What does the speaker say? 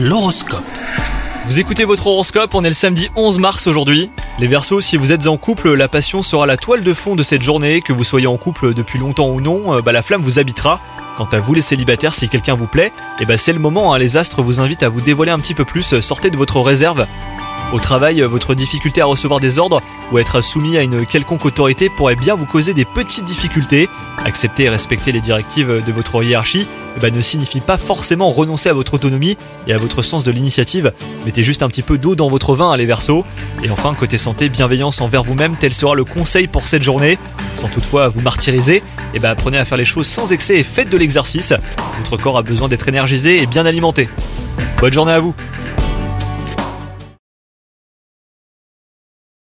L'horoscope. Vous écoutez votre horoscope, on est le samedi 11 mars aujourd'hui. Les Verseaux, si vous êtes en couple, la passion sera la toile de fond de cette journée, que vous soyez en couple depuis longtemps ou non, euh, bah, la flamme vous habitera. Quant à vous les célibataires, si quelqu'un vous plaît, et bah c'est le moment, hein, les astres vous invitent à vous dévoiler un petit peu plus, sortez de votre réserve. Au travail, votre difficulté à recevoir des ordres ou à être soumis à une quelconque autorité pourrait bien vous causer des petites difficultés. Accepter et respecter les directives de votre hiérarchie eh ben, ne signifie pas forcément renoncer à votre autonomie et à votre sens de l'initiative. Mettez juste un petit peu d'eau dans votre vin, les versos. Et enfin, côté santé, bienveillance envers vous-même, tel sera le conseil pour cette journée. Sans toutefois vous martyriser, eh ben, apprenez à faire les choses sans excès et faites de l'exercice. Votre corps a besoin d'être énergisé et bien alimenté. Bonne journée à vous